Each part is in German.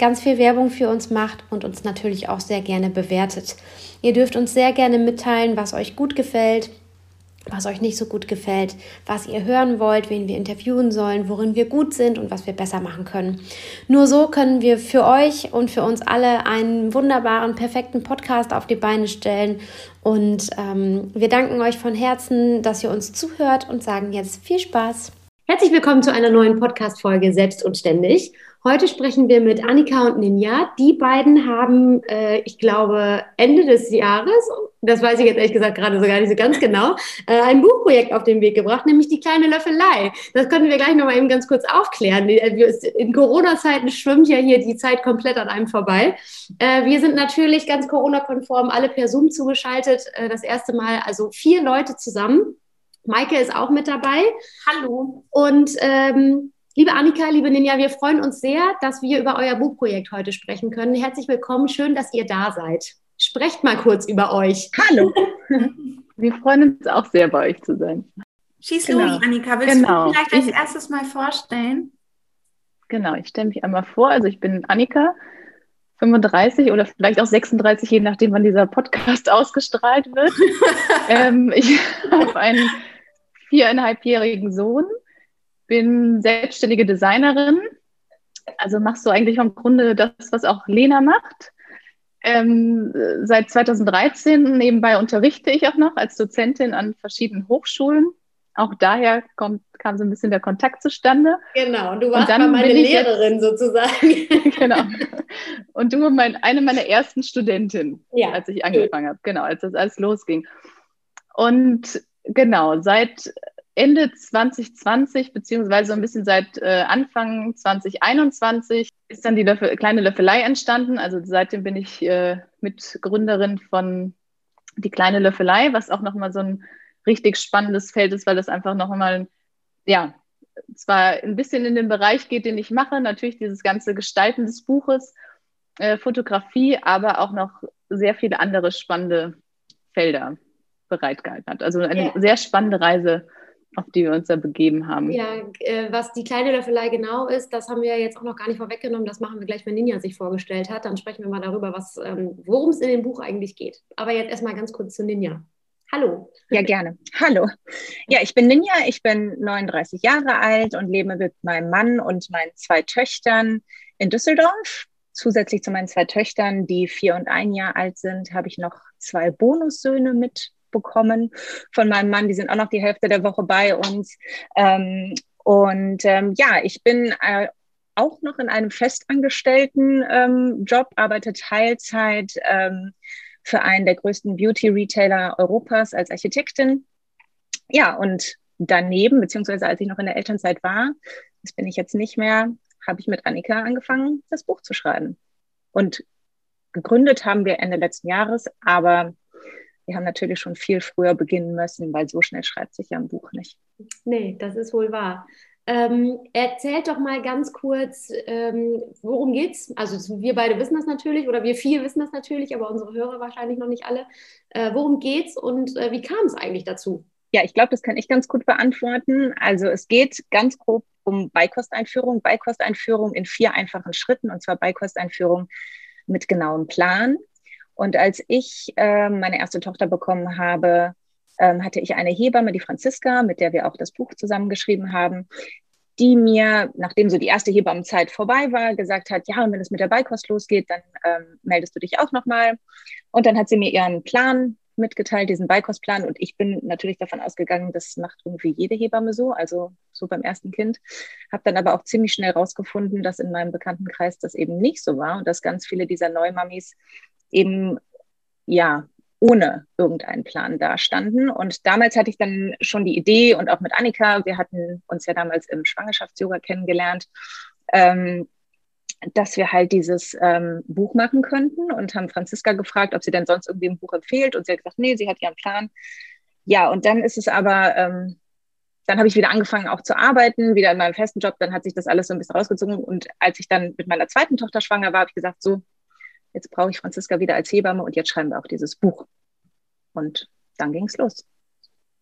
ganz viel Werbung für uns macht und uns natürlich auch sehr gerne bewertet. Ihr dürft uns sehr gerne mitteilen, was euch gut gefällt, was euch nicht so gut gefällt, was ihr hören wollt, wen wir interviewen sollen, worin wir gut sind und was wir besser machen können. Nur so können wir für euch und für uns alle einen wunderbaren, perfekten Podcast auf die Beine stellen. Und ähm, wir danken euch von Herzen, dass ihr uns zuhört und sagen jetzt viel Spaß. Herzlich willkommen zu einer neuen Podcast-Folge Selbst und Ständig. Heute sprechen wir mit Annika und Ninja. Die beiden haben, äh, ich glaube, Ende des Jahres, das weiß ich jetzt ehrlich gesagt gerade so gar nicht so ganz genau, äh, ein Buchprojekt auf den Weg gebracht, nämlich die kleine Löffelei. Das können wir gleich nochmal eben ganz kurz aufklären. Äh, in Corona-Zeiten schwimmt ja hier die Zeit komplett an einem vorbei. Äh, wir sind natürlich ganz Corona-konform alle per Zoom zugeschaltet. Äh, das erste Mal, also vier Leute zusammen. Maike ist auch mit dabei. Hallo. Und ähm, Liebe Annika, liebe Ninja, wir freuen uns sehr, dass wir über euer Buchprojekt heute sprechen können. Herzlich willkommen, schön, dass ihr da seid. Sprecht mal kurz über euch. Hallo. Wir freuen uns auch sehr, bei euch zu sein. Schieß genau. los, Annika. Willst genau. du vielleicht als erstes mal vorstellen? Genau, ich stelle mich einmal vor. Also ich bin Annika, 35 oder vielleicht auch 36, je nachdem, wann dieser Podcast ausgestrahlt wird. ähm, ich habe einen viereinhalbjährigen Sohn bin selbstständige Designerin. Also machst du eigentlich im Grunde das, was auch Lena macht. Ähm, seit 2013 nebenbei unterrichte ich auch noch als Dozentin an verschiedenen Hochschulen. Auch daher kommt, kam so ein bisschen der Kontakt zustande. Genau, und du warst dann meine Lehrerin jetzt, sozusagen. genau. Und du mein, eine meiner ersten Studentinnen, ja. als ich angefangen habe, genau, als das alles losging. Und genau, seit Ende 2020, beziehungsweise ein bisschen seit äh, Anfang 2021, ist dann die Löffel, kleine Löffelei entstanden. Also seitdem bin ich äh, Mitgründerin von die kleine Löffelei, was auch nochmal so ein richtig spannendes Feld ist, weil das einfach nochmal, ja, zwar ein bisschen in den Bereich geht, den ich mache, natürlich dieses ganze Gestalten des Buches, äh, Fotografie, aber auch noch sehr viele andere spannende Felder bereitgehalten hat. Also eine yeah. sehr spannende Reise auf die wir uns da begeben haben. Ja, äh, was die kleine Löffelei genau ist, das haben wir jetzt auch noch gar nicht vorweggenommen. Das machen wir gleich, wenn Ninja sich vorgestellt hat. Dann sprechen wir mal darüber, ähm, worum es in dem Buch eigentlich geht. Aber jetzt erstmal ganz kurz zu Ninja. Hallo. Ja, gerne. Hallo. Ja, ich bin Ninja, ich bin 39 Jahre alt und lebe mit meinem Mann und meinen zwei Töchtern in Düsseldorf. Zusätzlich zu meinen zwei Töchtern, die vier und ein Jahr alt sind, habe ich noch zwei Bonussöhne mit bekommen von meinem Mann. Die sind auch noch die Hälfte der Woche bei uns. Ähm, und ähm, ja, ich bin äh, auch noch in einem festangestellten ähm, Job, arbeite Teilzeit ähm, für einen der größten Beauty-Retailer Europas als Architektin. Ja, und daneben, beziehungsweise als ich noch in der Elternzeit war, das bin ich jetzt nicht mehr, habe ich mit Annika angefangen, das Buch zu schreiben. Und gegründet haben wir Ende letzten Jahres, aber wir haben natürlich schon viel früher beginnen müssen, weil so schnell schreibt sich ja ein Buch nicht. Nee, das ist wohl wahr. Ähm, erzählt doch mal ganz kurz, ähm, worum geht's? Also wir beide wissen das natürlich oder wir vier wissen das natürlich, aber unsere Hörer wahrscheinlich noch nicht alle. Äh, worum geht's und äh, wie kam es eigentlich dazu? Ja, ich glaube, das kann ich ganz gut beantworten. Also es geht ganz grob um Beikosteinführung, Beikosteinführung in vier einfachen Schritten und zwar Beikosteinführung mit genauem Plan. Und als ich äh, meine erste Tochter bekommen habe, ähm, hatte ich eine Hebamme, die Franziska, mit der wir auch das Buch zusammengeschrieben haben, die mir, nachdem so die erste Hebammenzeit vorbei war, gesagt hat, ja, und wenn es mit der Beikost losgeht, dann ähm, meldest du dich auch nochmal. Und dann hat sie mir ihren Plan mitgeteilt, diesen Beikostplan. Und ich bin natürlich davon ausgegangen, das macht irgendwie jede Hebamme so, also so beim ersten Kind. Habe dann aber auch ziemlich schnell rausgefunden, dass in meinem Bekanntenkreis das eben nicht so war und dass ganz viele dieser Neumamis eben ja ohne irgendeinen Plan dastanden. Und damals hatte ich dann schon die Idee und auch mit Annika, wir hatten uns ja damals im Schwangerschafts-Yoga kennengelernt, ähm, dass wir halt dieses ähm, Buch machen könnten und haben Franziska gefragt, ob sie denn sonst irgendwie ein Buch empfiehlt. Und sie hat gesagt, nee, sie hat ihren Plan. Ja, und dann ist es aber, ähm, dann habe ich wieder angefangen auch zu arbeiten, wieder in meinem festen Job. Dann hat sich das alles so ein bisschen rausgezogen. Und als ich dann mit meiner zweiten Tochter schwanger war, habe ich gesagt, so, jetzt brauche ich Franziska wieder als Hebamme und jetzt schreiben wir auch dieses Buch. Und dann ging es los.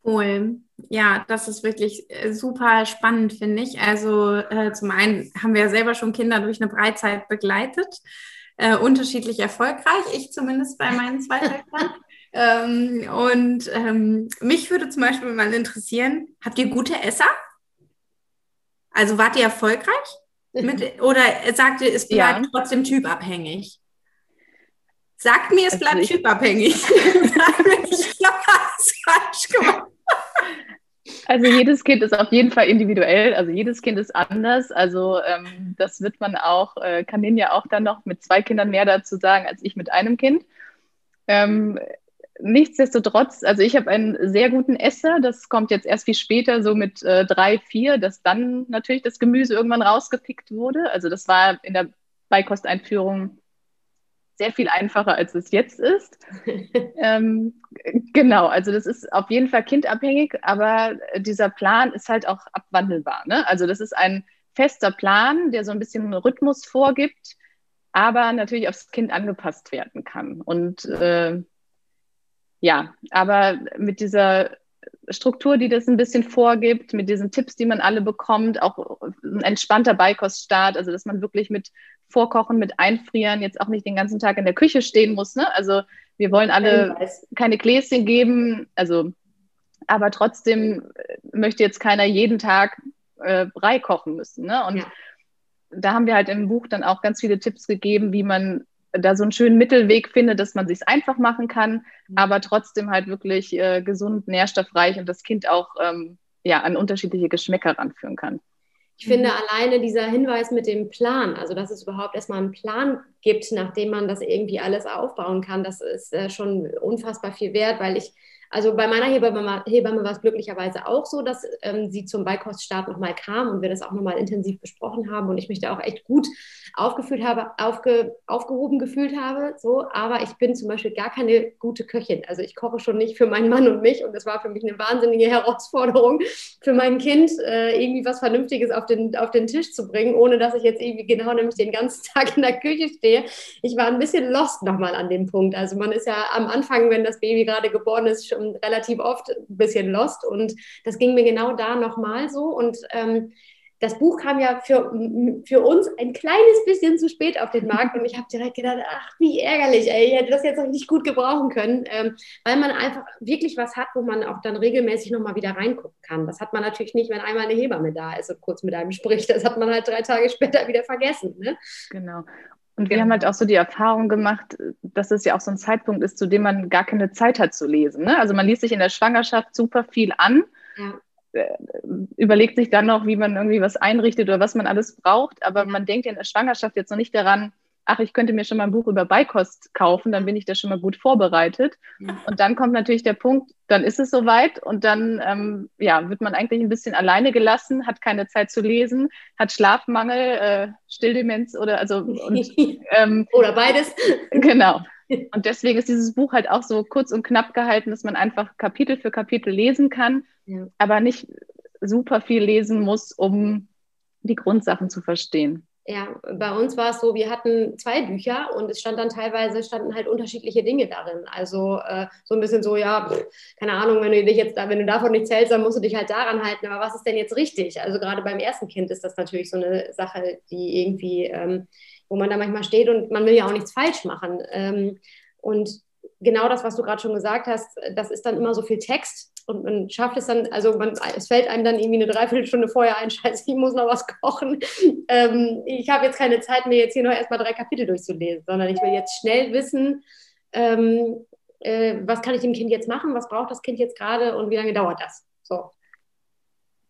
Cool. Ja, das ist wirklich äh, super spannend, finde ich. Also äh, zum einen haben wir ja selber schon Kinder durch eine Breitzeit begleitet, äh, unterschiedlich erfolgreich, ich zumindest bei meinen zwei Töchtern. ähm, und ähm, mich würde zum Beispiel mal interessieren, habt ihr gute Esser? Also wart ihr erfolgreich? Mit, oder sagt ihr, es bleibt ja. trotzdem typabhängig? Sagt mir, es also bleibt typabhängig. ich habe alles falsch gemacht. Also jedes Kind ist auf jeden Fall individuell, also jedes Kind ist anders. Also ähm, das wird man auch, äh, kann ja auch dann noch mit zwei Kindern mehr dazu sagen als ich mit einem Kind. Ähm, nichtsdestotrotz, also ich habe einen sehr guten Esser, das kommt jetzt erst viel später, so mit äh, drei, vier, dass dann natürlich das Gemüse irgendwann rausgepickt wurde. Also das war in der Beikosteinführung sehr viel einfacher, als es jetzt ist. ähm, genau, also das ist auf jeden Fall kindabhängig, aber dieser Plan ist halt auch abwandelbar. Ne? Also das ist ein fester Plan, der so ein bisschen Rhythmus vorgibt, aber natürlich aufs Kind angepasst werden kann. Und äh, ja, aber mit dieser Struktur, die das ein bisschen vorgibt, mit diesen Tipps, die man alle bekommt, auch ein entspannter Beikoststart, also dass man wirklich mit Vorkochen, mit Einfrieren jetzt auch nicht den ganzen Tag in der Küche stehen muss. Ne? Also wir wollen alle keine Gläschen geben, also aber trotzdem möchte jetzt keiner jeden Tag äh, Brei kochen müssen. Ne? Und ja. da haben wir halt im Buch dann auch ganz viele Tipps gegeben, wie man da so einen schönen Mittelweg findet, dass man sich einfach machen kann, mhm. aber trotzdem halt wirklich äh, gesund, nährstoffreich und das Kind auch ähm, ja, an unterschiedliche Geschmäcker ranführen kann. Ich finde mhm. alleine dieser Hinweis mit dem Plan, also dass es überhaupt erstmal einen Plan gibt, nachdem man das irgendwie alles aufbauen kann, das ist äh, schon unfassbar viel wert, weil ich also bei meiner Hebamme, Hebamme war es glücklicherweise auch so, dass ähm, sie zum Beikoststart nochmal kam und wir das auch nochmal intensiv besprochen haben und ich mich da auch echt gut aufgefühlt habe, aufge, aufgehoben gefühlt habe. So, aber ich bin zum Beispiel gar keine gute Köchin. Also ich koche schon nicht für meinen Mann und mich und das war für mich eine wahnsinnige Herausforderung, für mein Kind äh, irgendwie was Vernünftiges auf den, auf den Tisch zu bringen, ohne dass ich jetzt irgendwie genau nämlich den ganzen Tag in der Küche stehe. Ich war ein bisschen lost nochmal an dem Punkt. Also man ist ja am Anfang, wenn das Baby gerade geboren ist, schon relativ oft ein bisschen lost und das ging mir genau da nochmal so und ähm, das Buch kam ja für, für uns ein kleines bisschen zu spät auf den Markt und ich habe direkt gedacht, ach, wie ärgerlich, ey, ich hätte das jetzt richtig gut gebrauchen können, ähm, weil man einfach wirklich was hat, wo man auch dann regelmäßig nochmal wieder reingucken kann. Das hat man natürlich nicht, wenn einmal eine Hebamme da ist und kurz mit einem spricht. Das hat man halt drei Tage später wieder vergessen. Ne? Genau. Und wir genau. haben halt auch so die Erfahrung gemacht, dass es ja auch so ein Zeitpunkt ist, zu dem man gar keine Zeit hat zu lesen. Ne? Also man liest sich in der Schwangerschaft super viel an, ja. Äh, überlegt sich dann noch, wie man irgendwie was einrichtet oder was man alles braucht, aber man denkt in der Schwangerschaft jetzt noch nicht daran, ach, ich könnte mir schon mal ein Buch über Beikost kaufen, dann bin ich da schon mal gut vorbereitet. Und dann kommt natürlich der Punkt, dann ist es soweit und dann ähm, ja, wird man eigentlich ein bisschen alleine gelassen, hat keine Zeit zu lesen, hat Schlafmangel, äh, Stilldemenz oder also und, ähm, oder beides. Genau. Und deswegen ist dieses Buch halt auch so kurz und knapp gehalten, dass man einfach Kapitel für Kapitel lesen kann, ja. aber nicht super viel lesen muss, um die Grundsachen zu verstehen. Ja, bei uns war es so, wir hatten zwei Bücher und es stand dann teilweise, standen halt unterschiedliche Dinge darin. Also äh, so ein bisschen so, ja, pff, keine Ahnung, wenn du dich jetzt wenn du davon nicht zählst, dann musst du dich halt daran halten. Aber was ist denn jetzt richtig? Also gerade beim ersten Kind ist das natürlich so eine Sache, die irgendwie, ähm, wo man da manchmal steht und man will ja auch nichts falsch machen. Ähm, und genau das, was du gerade schon gesagt hast, das ist dann immer so viel Text und man schafft es dann, also man, es fällt einem dann irgendwie eine Dreiviertelstunde vorher ein, scheiße, ich muss noch was kochen. Ähm, ich habe jetzt keine Zeit, mir jetzt hier noch erstmal drei Kapitel durchzulesen, sondern ich will jetzt schnell wissen, ähm, äh, was kann ich dem Kind jetzt machen, was braucht das Kind jetzt gerade und wie lange dauert das? So.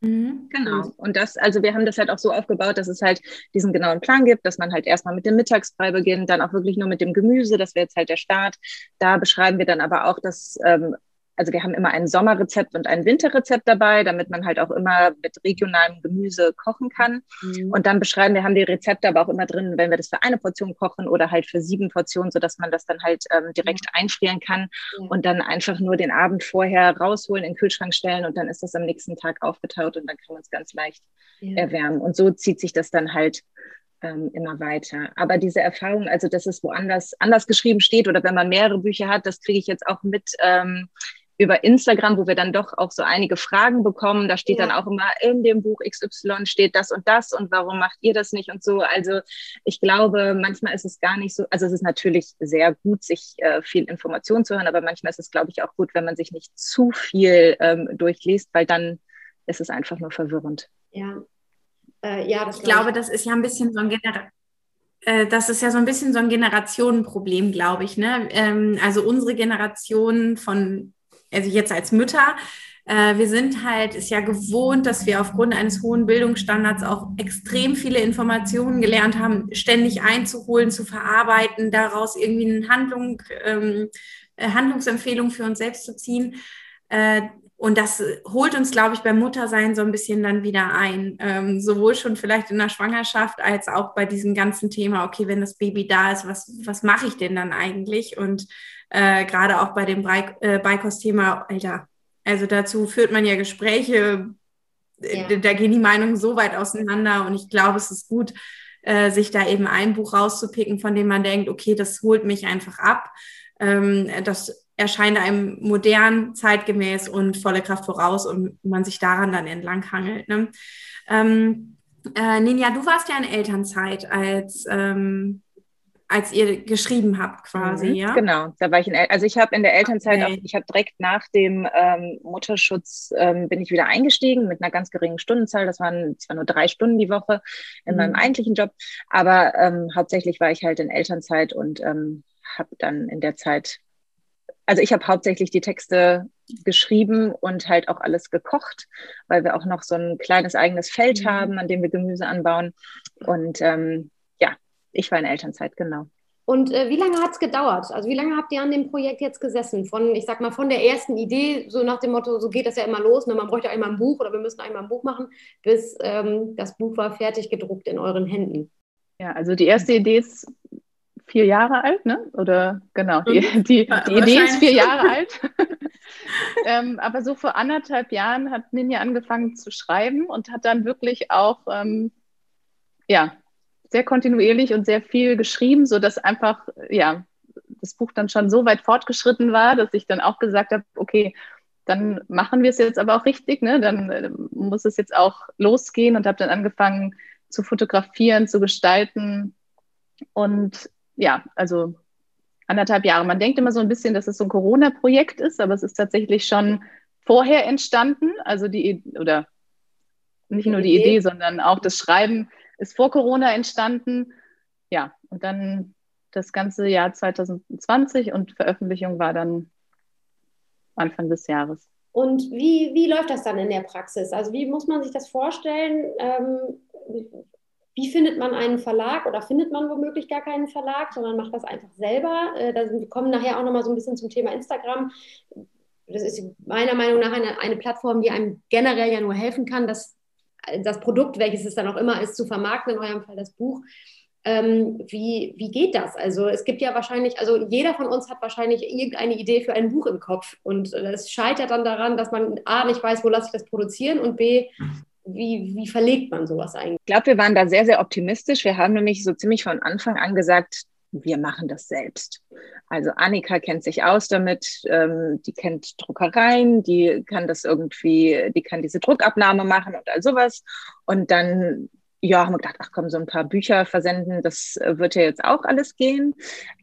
Mhm, genau. Und das, also wir haben das halt auch so aufgebaut, dass es halt diesen genauen Plan gibt, dass man halt erstmal mit dem Mittagsbrei beginnt, dann auch wirklich nur mit dem Gemüse, das wäre jetzt halt der Start. Da beschreiben wir dann aber auch, dass ähm, also wir haben immer ein Sommerrezept und ein Winterrezept dabei, damit man halt auch immer mit regionalem Gemüse kochen kann. Mhm. Und dann beschreiben wir, haben die Rezepte aber auch immer drin, wenn wir das für eine Portion kochen oder halt für sieben Portionen, sodass man das dann halt ähm, direkt ja. einfrieren kann ja. und dann einfach nur den Abend vorher rausholen, in den Kühlschrank stellen und dann ist das am nächsten Tag aufgetaut und dann kann man es ganz leicht ja. erwärmen. Und so zieht sich das dann halt ähm, immer weiter. Aber diese Erfahrung, also dass es woanders anders geschrieben steht oder wenn man mehrere Bücher hat, das kriege ich jetzt auch mit ähm, über Instagram, wo wir dann doch auch so einige Fragen bekommen. Da steht ja. dann auch immer in dem Buch XY steht das und das und warum macht ihr das nicht und so. Also ich glaube, manchmal ist es gar nicht so, also es ist natürlich sehr gut, sich äh, viel Information zu hören, aber manchmal ist es, glaube ich, auch gut, wenn man sich nicht zu viel ähm, durchliest, weil dann ist es einfach nur verwirrend. Ja, äh, ja, das ich glaube, ich. das ist ja ein bisschen so ein Gener äh, das ist ja so ein bisschen so ein Generationenproblem, glaube ich. Ne? Ähm, also unsere Generation von also jetzt als Mütter, äh, wir sind halt, ist ja gewohnt, dass wir aufgrund eines hohen Bildungsstandards auch extrem viele Informationen gelernt haben, ständig einzuholen, zu verarbeiten, daraus irgendwie eine Handlung, ähm, äh, Handlungsempfehlung für uns selbst zu ziehen. Äh, und das holt uns, glaube ich, beim Muttersein so ein bisschen dann wieder ein. Ähm, sowohl schon vielleicht in der Schwangerschaft als auch bei diesem ganzen Thema, okay, wenn das Baby da ist, was, was mache ich denn dann eigentlich? Und äh, gerade auch bei dem äh, Beikost-Thema, Alter, also dazu führt man ja Gespräche, ja. da gehen die Meinungen so weit auseinander und ich glaube, es ist gut, äh, sich da eben ein Buch rauszupicken, von dem man denkt, okay, das holt mich einfach ab. Ähm, das erscheint einem modern, zeitgemäß und volle Kraft voraus und man sich daran dann entlanghangeln. Ne? Ähm, äh, Ninja, du warst ja in Elternzeit, als ähm, als ihr geschrieben habt quasi, mhm, ja? Genau, da war ich in, El also ich habe in der Elternzeit, okay. auch, ich habe direkt nach dem ähm, Mutterschutz ähm, bin ich wieder eingestiegen mit einer ganz geringen Stundenzahl. Das waren zwar nur drei Stunden die Woche in mhm. meinem eigentlichen Job, aber ähm, hauptsächlich war ich halt in Elternzeit und ähm, habe dann in der Zeit, also ich habe hauptsächlich die Texte geschrieben und halt auch alles gekocht, weil wir auch noch so ein kleines eigenes Feld mhm. haben, an dem wir Gemüse anbauen und ähm, ich war in Elternzeit, genau. Und äh, wie lange hat es gedauert? Also wie lange habt ihr an dem Projekt jetzt gesessen? Von, ich sag mal, von der ersten Idee, so nach dem Motto, so geht das ja immer los, ne? man bräuchte einmal ein Buch oder wir müssen einmal ein Buch machen, bis ähm, das Buch war fertig gedruckt in euren Händen. Ja, also die erste Idee ist vier Jahre alt, ne? Oder genau, die, die, die Idee ist vier Jahre alt. ähm, aber so vor anderthalb Jahren hat Ninja angefangen zu schreiben und hat dann wirklich auch ähm, ja, sehr kontinuierlich und sehr viel geschrieben, so dass einfach, ja, das Buch dann schon so weit fortgeschritten war, dass ich dann auch gesagt habe, okay, dann machen wir es jetzt aber auch richtig, ne? dann äh, muss es jetzt auch losgehen und habe dann angefangen zu fotografieren, zu gestalten und ja, also anderthalb Jahre. Man denkt immer so ein bisschen, dass es so ein Corona-Projekt ist, aber es ist tatsächlich schon vorher entstanden, also die oder nicht nur die Idee, sondern auch das Schreiben ist vor Corona entstanden. Ja, und dann das ganze Jahr 2020 und Veröffentlichung war dann Anfang des Jahres. Und wie, wie läuft das dann in der Praxis? Also wie muss man sich das vorstellen? Ähm, wie findet man einen Verlag oder findet man womöglich gar keinen Verlag, sondern macht das einfach selber? Äh, da wir kommen nachher auch nochmal so ein bisschen zum Thema Instagram. Das ist meiner Meinung nach eine, eine Plattform, die einem generell ja nur helfen kann, dass das Produkt, welches es dann auch immer ist, zu vermarkten, in eurem Fall das Buch. Ähm, wie, wie geht das? Also es gibt ja wahrscheinlich, also jeder von uns hat wahrscheinlich irgendeine Idee für ein Buch im Kopf und es scheitert dann daran, dass man A, nicht weiß, wo lasse ich das produzieren und B, wie, wie verlegt man sowas eigentlich? Ich glaube, wir waren da sehr, sehr optimistisch. Wir haben nämlich so ziemlich von Anfang an gesagt, wir machen das selbst. Also Annika kennt sich aus damit, ähm, die kennt Druckereien, die kann das irgendwie, die kann diese Druckabnahme machen und all sowas. Und dann, ja, haben wir gedacht, ach komm, so ein paar Bücher versenden, das wird ja jetzt auch alles gehen.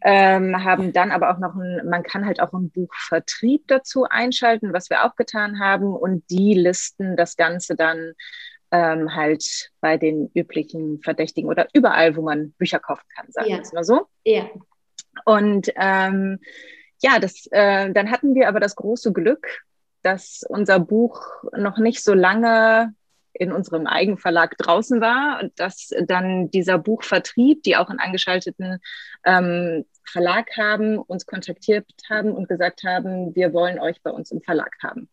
Ähm, haben dann aber auch noch ein, man kann halt auch einen Buchvertrieb dazu einschalten, was wir auch getan haben. Und die listen das Ganze dann ähm, halt bei den üblichen Verdächtigen oder überall, wo man Bücher kaufen kann, sagen wir ja. es mal so. Ja. Und ähm, ja, das, äh, dann hatten wir aber das große Glück, dass unser Buch noch nicht so lange in unserem Eigenverlag draußen war und dass dann dieser Buchvertrieb, die auch einen angeschalteten ähm, Verlag haben, uns kontaktiert haben und gesagt haben, wir wollen euch bei uns im Verlag haben.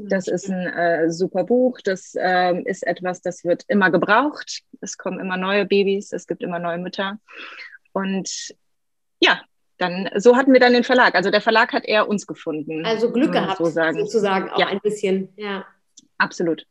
Das ist ein äh, super Buch. Das äh, ist etwas, das wird immer gebraucht. Es kommen immer neue Babys, es gibt immer neue Mütter. Und ja, dann so hatten wir dann den Verlag. Also der Verlag hat eher uns gefunden. Also Glück gehabt, so sozusagen auch ja. ein bisschen. Ja. Absolut.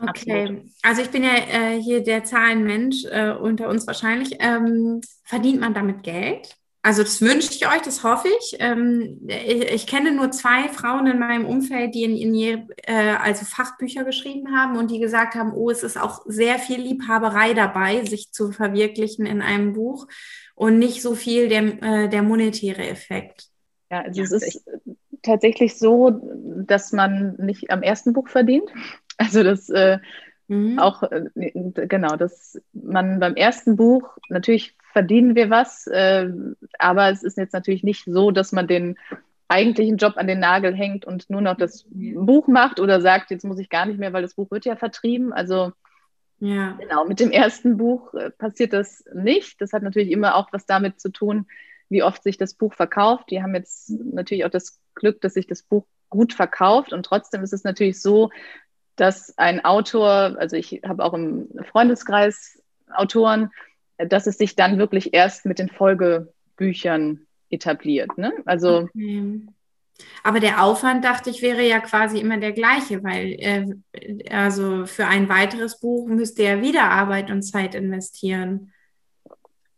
Okay, Absolut. also ich bin ja äh, hier der Zahlenmensch äh, unter uns wahrscheinlich. Ähm, verdient man damit Geld? Also das wünsche ich euch, das hoffe ich. Ähm, ich, ich, kenne nur zwei Frauen in meinem Umfeld, die in, in ihr, äh, also Fachbücher geschrieben haben und die gesagt haben, oh, es ist auch sehr viel Liebhaberei dabei, sich zu verwirklichen in einem Buch und nicht so viel der, äh, der monetäre Effekt. Ja, also ja, es ist tatsächlich so, dass man nicht am ersten Buch verdient. Also das äh, mhm. auch, äh, genau, dass man beim ersten Buch, natürlich verdienen wir was, äh, aber es ist jetzt natürlich nicht so, dass man den eigentlichen Job an den Nagel hängt und nur noch das. Buch macht oder sagt, jetzt muss ich gar nicht mehr, weil das Buch wird ja vertrieben. Also ja. genau, mit dem ersten Buch äh, passiert das nicht. Das hat natürlich immer auch was damit zu tun, wie oft sich das Buch verkauft. Die haben jetzt natürlich auch das Glück, dass sich das Buch gut verkauft und trotzdem ist es natürlich so, dass ein Autor, also ich habe auch im Freundeskreis Autoren, dass es sich dann wirklich erst mit den Folgebüchern etabliert. Ne? Also okay. Aber der Aufwand, dachte ich, wäre ja quasi immer der gleiche, weil äh, also für ein weiteres Buch müsste er wieder Arbeit und Zeit investieren.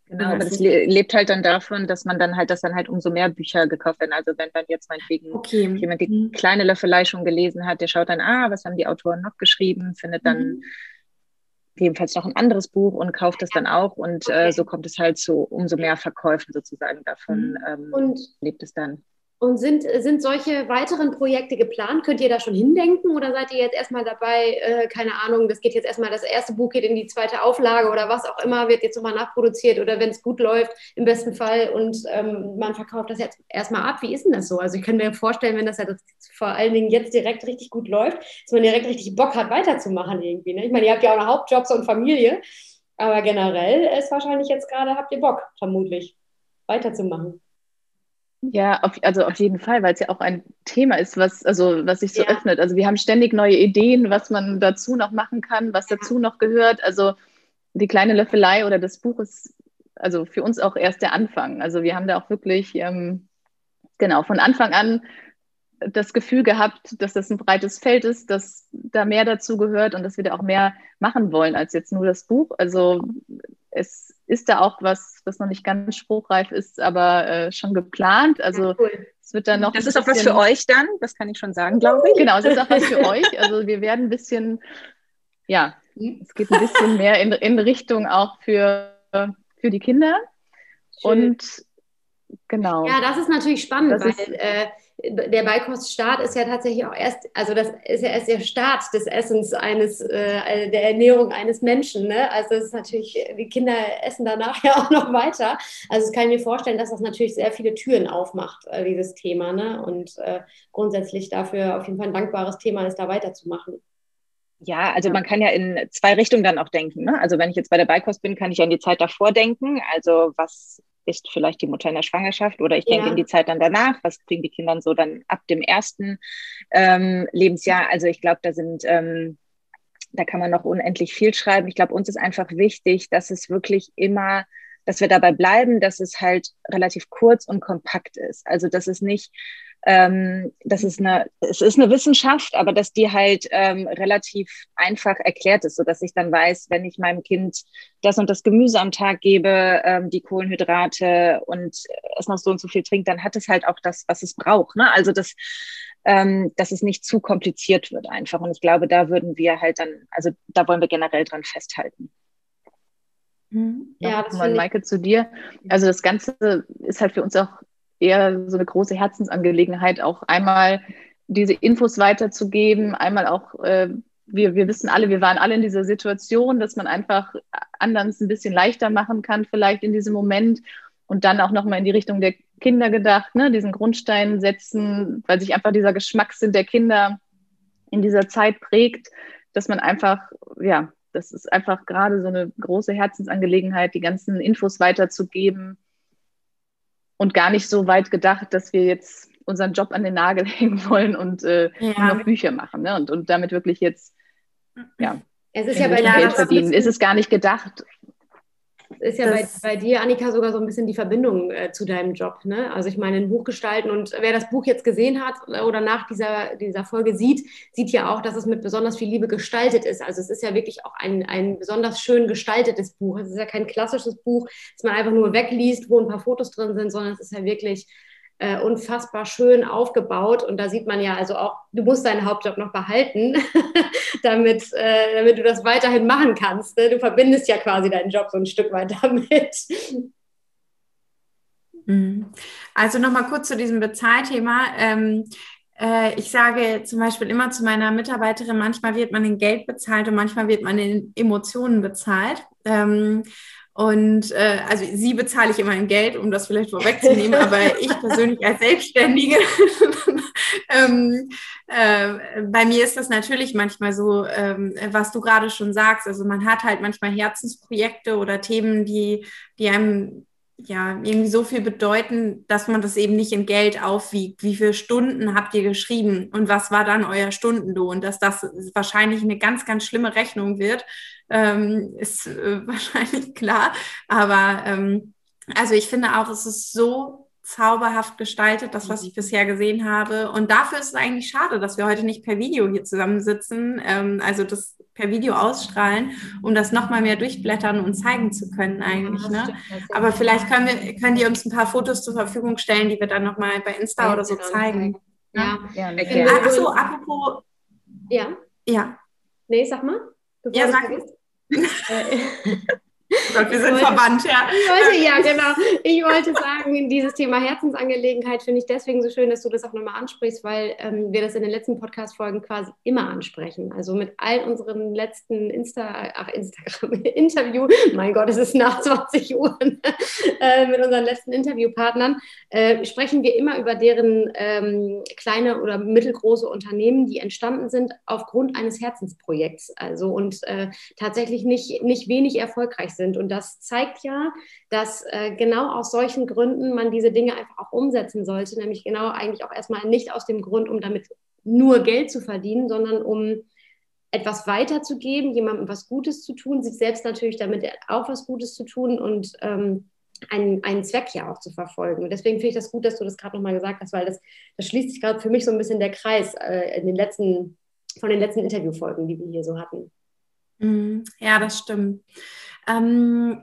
Genau, aber das lebt halt dann davon, dass man dann halt, dass dann halt umso mehr Bücher gekauft werden. Also wenn dann jetzt meinetwegen okay. jemand die mhm. kleine Löffelei schon gelesen hat, der schaut dann, ah, was haben die Autoren noch geschrieben, findet dann mhm. Jedenfalls noch ein anderes Buch und kauft es dann auch. Und äh, okay. äh, so kommt es halt zu umso mehr Verkäufen sozusagen davon, mhm. ähm, lebt es dann. Und sind, sind solche weiteren Projekte geplant? Könnt ihr da schon hindenken oder seid ihr jetzt erstmal dabei, äh, keine Ahnung, das geht jetzt erstmal, das erste Buch geht in die zweite Auflage oder was auch immer, wird jetzt nochmal nachproduziert oder wenn es gut läuft, im besten Fall und ähm, man verkauft das jetzt erstmal ab. Wie ist denn das so? Also ich kann mir vorstellen, wenn das ja das vor allen Dingen jetzt direkt richtig gut läuft, dass man direkt richtig Bock hat, weiterzumachen irgendwie. Ne? Ich meine, ihr habt ja auch noch Hauptjobs und Familie, aber generell ist wahrscheinlich jetzt gerade, habt ihr Bock, vermutlich, weiterzumachen. Ja, auf, also auf jeden Fall, weil es ja auch ein Thema ist, was, also, was sich so ja. öffnet. Also wir haben ständig neue Ideen, was man dazu noch machen kann, was dazu noch gehört. Also die kleine Löffelei oder das Buch ist also für uns auch erst der Anfang. Also wir haben da auch wirklich, ähm, genau, von Anfang an das Gefühl gehabt, dass das ein breites Feld ist, dass da mehr dazu gehört und dass wir da auch mehr machen wollen als jetzt nur das Buch. Also es ist da auch was, was noch nicht ganz spruchreif ist, aber äh, schon geplant. Also ja, cool. es wird dann noch. Das ist auch was für euch dann, das kann ich schon sagen, glaube ich. Genau, es ist auch was für euch. Also wir werden ein bisschen, ja, es geht ein bisschen mehr in, in Richtung auch für, für die Kinder. Schön. Und genau. Ja, das ist natürlich spannend, das weil ist, äh, der Beikoststart ist ja tatsächlich auch erst, also das ist ja erst der Start des Essens eines, äh, der Ernährung eines Menschen. Ne? Also es ist natürlich, die Kinder essen danach ja auch noch weiter. Also es kann ich mir vorstellen, dass das natürlich sehr viele Türen aufmacht, äh, dieses Thema. Ne? Und äh, grundsätzlich dafür auf jeden Fall ein dankbares Thema ist, da weiterzumachen. Ja, also man kann ja in zwei Richtungen dann auch denken. Ne? Also wenn ich jetzt bei der Beikost bin, kann ich an die Zeit davor denken. Also was ist vielleicht die Mutter in der Schwangerschaft oder ich denke ja. in die Zeit dann danach, was kriegen die Kinder so dann ab dem ersten ähm, Lebensjahr. Also ich glaube, da sind, ähm, da kann man noch unendlich viel schreiben. Ich glaube, uns ist einfach wichtig, dass es wirklich immer dass wir dabei bleiben, dass es halt relativ kurz und kompakt ist. Also dass es nicht ähm, das ist eine, es ist eine Wissenschaft, aber dass die halt ähm, relativ einfach erklärt ist, so dass ich dann weiß, wenn ich meinem Kind das und das Gemüse am Tag gebe, ähm, die Kohlenhydrate und es noch so und so viel trinkt, dann hat es halt auch das, was es braucht. Ne? Also das, ähm, dass es nicht zu kompliziert wird einfach. Und ich glaube, da würden wir halt dann, also da wollen wir generell dran festhalten. Mhm. Ja, das mal, Maike, zu dir. Also das Ganze ist halt für uns auch eher so eine große Herzensangelegenheit, auch einmal diese Infos weiterzugeben, einmal auch, äh, wir, wir wissen alle, wir waren alle in dieser Situation, dass man einfach anderen es ein bisschen leichter machen kann, vielleicht in diesem Moment. und dann auch nochmal in die Richtung der Kinder gedacht, ne? diesen Grundstein setzen, weil sich einfach dieser Geschmackssinn der Kinder in dieser Zeit prägt, dass man einfach, ja, das ist einfach gerade so eine große Herzensangelegenheit, die ganzen Infos weiterzugeben und gar nicht so weit gedacht, dass wir jetzt unseren Job an den Nagel hängen wollen und äh, ja. noch Bücher machen ne? und, und damit wirklich jetzt ja, es ist ja bei Geld verdienen. Ist es gar nicht gedacht, ist ja bei, bei, dir, Annika, sogar so ein bisschen die Verbindung äh, zu deinem Job. Ne? Also ich meine, ein Buch gestalten und wer das Buch jetzt gesehen hat oder nach dieser, dieser Folge sieht, sieht ja auch, dass es mit besonders viel Liebe gestaltet ist. Also es ist ja wirklich auch ein, ein besonders schön gestaltetes Buch. Es ist ja kein klassisches Buch, das man einfach nur wegliest, wo ein paar Fotos drin sind, sondern es ist ja wirklich äh, unfassbar schön aufgebaut. Und da sieht man ja also auch, du musst deinen Hauptjob noch behalten, damit, äh, damit du das weiterhin machen kannst. Ne? Du verbindest ja quasi deinen Job so ein Stück weit damit. Mhm. Also nochmal kurz zu diesem Bezahlthema. Ähm, äh, ich sage zum Beispiel immer zu meiner Mitarbeiterin, manchmal wird man in Geld bezahlt und manchmal wird man in Emotionen bezahlt. Ähm, und äh, also sie bezahle ich immer in Geld, um das vielleicht vorwegzunehmen, aber ich persönlich als Selbstständige, ähm, äh, bei mir ist das natürlich manchmal so, ähm, was du gerade schon sagst. Also man hat halt manchmal Herzensprojekte oder Themen, die, die einem ja, irgendwie so viel bedeuten, dass man das eben nicht in Geld aufwiegt. Wie viele Stunden habt ihr geschrieben und was war dann euer Stundenlohn? Dass das wahrscheinlich eine ganz, ganz schlimme Rechnung wird, ähm, ist äh, wahrscheinlich klar. Aber ähm, also ich finde auch, es ist so zauberhaft gestaltet, das, was ich bisher gesehen habe. Und dafür ist es eigentlich schade, dass wir heute nicht per Video hier zusammensitzen, ähm, also das per Video ausstrahlen, um das nochmal mehr durchblättern und zeigen zu können eigentlich. Ne? Aber vielleicht können, wir, können die uns ein paar Fotos zur Verfügung stellen, die wir dann nochmal bei Insta oder so zeigen. Ja, ja. ja. Achso, apropos. Ja. Ja. Nee, sag mal. Ja, sag. Gott, wir sind wollte, verwandt, ja. Ich wollte, ja, genau. Ich wollte sagen, dieses Thema Herzensangelegenheit finde ich deswegen so schön, dass du das auch nochmal ansprichst, weil ähm, wir das in den letzten Podcast-Folgen quasi immer ansprechen. Also mit all unseren letzten Insta, ach, Instagram-Interview, mein Gott, es ist nach 20 Uhr, äh, mit unseren letzten Interviewpartnern, äh, sprechen wir immer über deren ähm, kleine oder mittelgroße Unternehmen, die entstanden sind aufgrund eines Herzensprojekts. Also und äh, tatsächlich nicht, nicht wenig erfolgreich sind sind. Und das zeigt ja, dass äh, genau aus solchen Gründen man diese Dinge einfach auch umsetzen sollte, nämlich genau eigentlich auch erstmal nicht aus dem Grund, um damit nur Geld zu verdienen, sondern um etwas weiterzugeben, jemandem was Gutes zu tun, sich selbst natürlich damit auch was Gutes zu tun und ähm, einen, einen Zweck ja auch zu verfolgen. Und deswegen finde ich das gut, dass du das gerade nochmal gesagt hast, weil das, das schließt sich gerade für mich so ein bisschen der Kreis äh, in den letzten, von den letzten Interviewfolgen, die wir hier so hatten. Mhm. Ja, das stimmt. Ähm,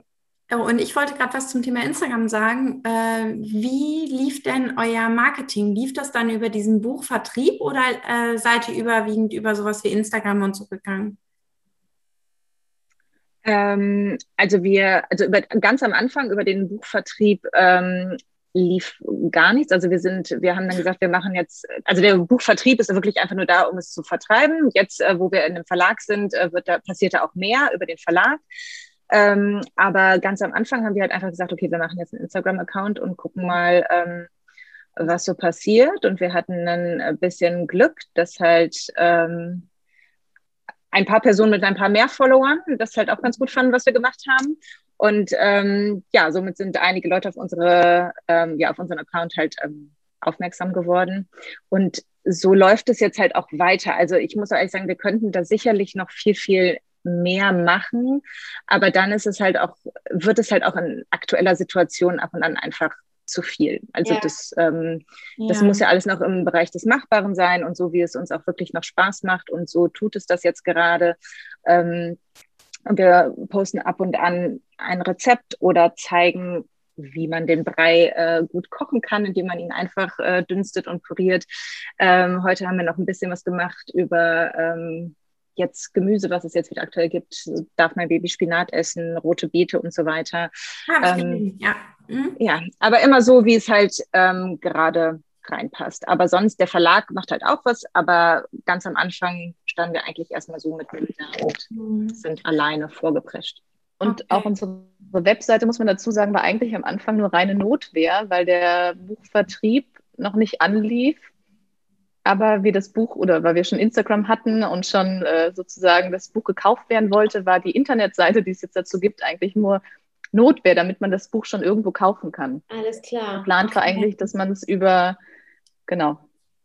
oh, und ich wollte gerade was zum Thema Instagram sagen. Äh, wie lief denn euer Marketing? Lief das dann über diesen Buchvertrieb oder äh, seid ihr überwiegend über sowas wie Instagram und so gegangen? Ähm, also wir, also über, ganz am Anfang über den Buchvertrieb ähm, lief gar nichts. Also wir sind, wir haben dann gesagt, wir machen jetzt, also der Buchvertrieb ist wirklich einfach nur da, um es zu vertreiben. Jetzt, äh, wo wir in einem Verlag sind, äh, wird da, passiert da auch mehr über den Verlag. Ähm, aber ganz am Anfang haben wir halt einfach gesagt, okay, wir machen jetzt einen Instagram-Account und gucken mal, ähm, was so passiert. Und wir hatten dann ein bisschen Glück, dass halt ähm, ein paar Personen mit ein paar mehr Followern das halt auch ganz gut fanden, was wir gemacht haben. Und ähm, ja, somit sind einige Leute auf unsere, ähm, ja, auf unseren Account halt ähm, aufmerksam geworden. Und so läuft es jetzt halt auch weiter. Also ich muss ehrlich sagen, wir könnten da sicherlich noch viel, viel mehr machen. Aber dann ist es halt auch, wird es halt auch in aktueller Situation ab und an einfach zu viel. Also ja. das, ähm, ja. das muss ja alles noch im Bereich des Machbaren sein und so, wie es uns auch wirklich noch Spaß macht. Und so tut es das jetzt gerade. Ähm, wir posten ab und an ein Rezept oder zeigen, wie man den Brei äh, gut kochen kann, indem man ihn einfach äh, dünstet und püriert. Ähm, heute haben wir noch ein bisschen was gemacht über ähm, jetzt Gemüse, was es jetzt wieder aktuell gibt, darf mein Baby Spinat essen, rote Beete und so weiter. Ähm, ja. Mhm. ja, aber immer so, wie es halt ähm, gerade reinpasst. Aber sonst, der Verlag macht halt auch was, aber ganz am Anfang standen wir eigentlich erstmal so mit Bildern und mhm. sind alleine vorgeprescht. Und okay. auch Unsere Webseite, muss man dazu sagen, war eigentlich am Anfang nur reine Notwehr, weil der Buchvertrieb noch nicht anlief. Aber wir das Buch oder weil wir schon Instagram hatten und schon äh, sozusagen das Buch gekauft werden wollte, war die Internetseite, die es jetzt dazu gibt, eigentlich nur Notwehr, damit man das Buch schon irgendwo kaufen kann. Alles klar. Geplant war eigentlich, dass man es über, genau,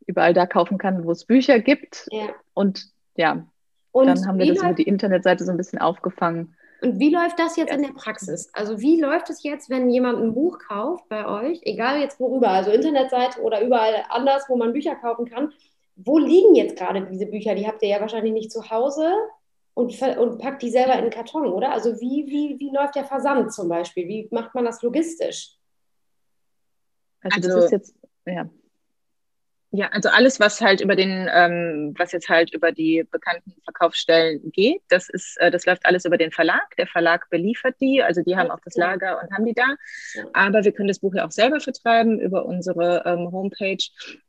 überall da kaufen kann, wo es Bücher gibt. Ja. Und ja, und dann haben wir das über die Internetseite so ein bisschen aufgefangen. Und wie läuft das jetzt ja. in der Praxis? Also wie läuft es jetzt, wenn jemand ein Buch kauft bei euch, egal jetzt worüber, also Internetseite oder überall anders, wo man Bücher kaufen kann? Wo liegen jetzt gerade diese Bücher? Die habt ihr ja wahrscheinlich nicht zu Hause und, und packt die selber in den Karton, oder? Also wie, wie, wie läuft der Versand zum Beispiel? Wie macht man das logistisch? Also, also das ist jetzt, ja. Ja, also alles, was halt über den, ähm, was jetzt halt über die bekannten Verkaufsstellen geht, das ist, äh, das läuft alles über den Verlag. Der Verlag beliefert die, also die haben auch das Lager und haben die da. Aber wir können das Buch ja auch selber vertreiben über unsere ähm, Homepage.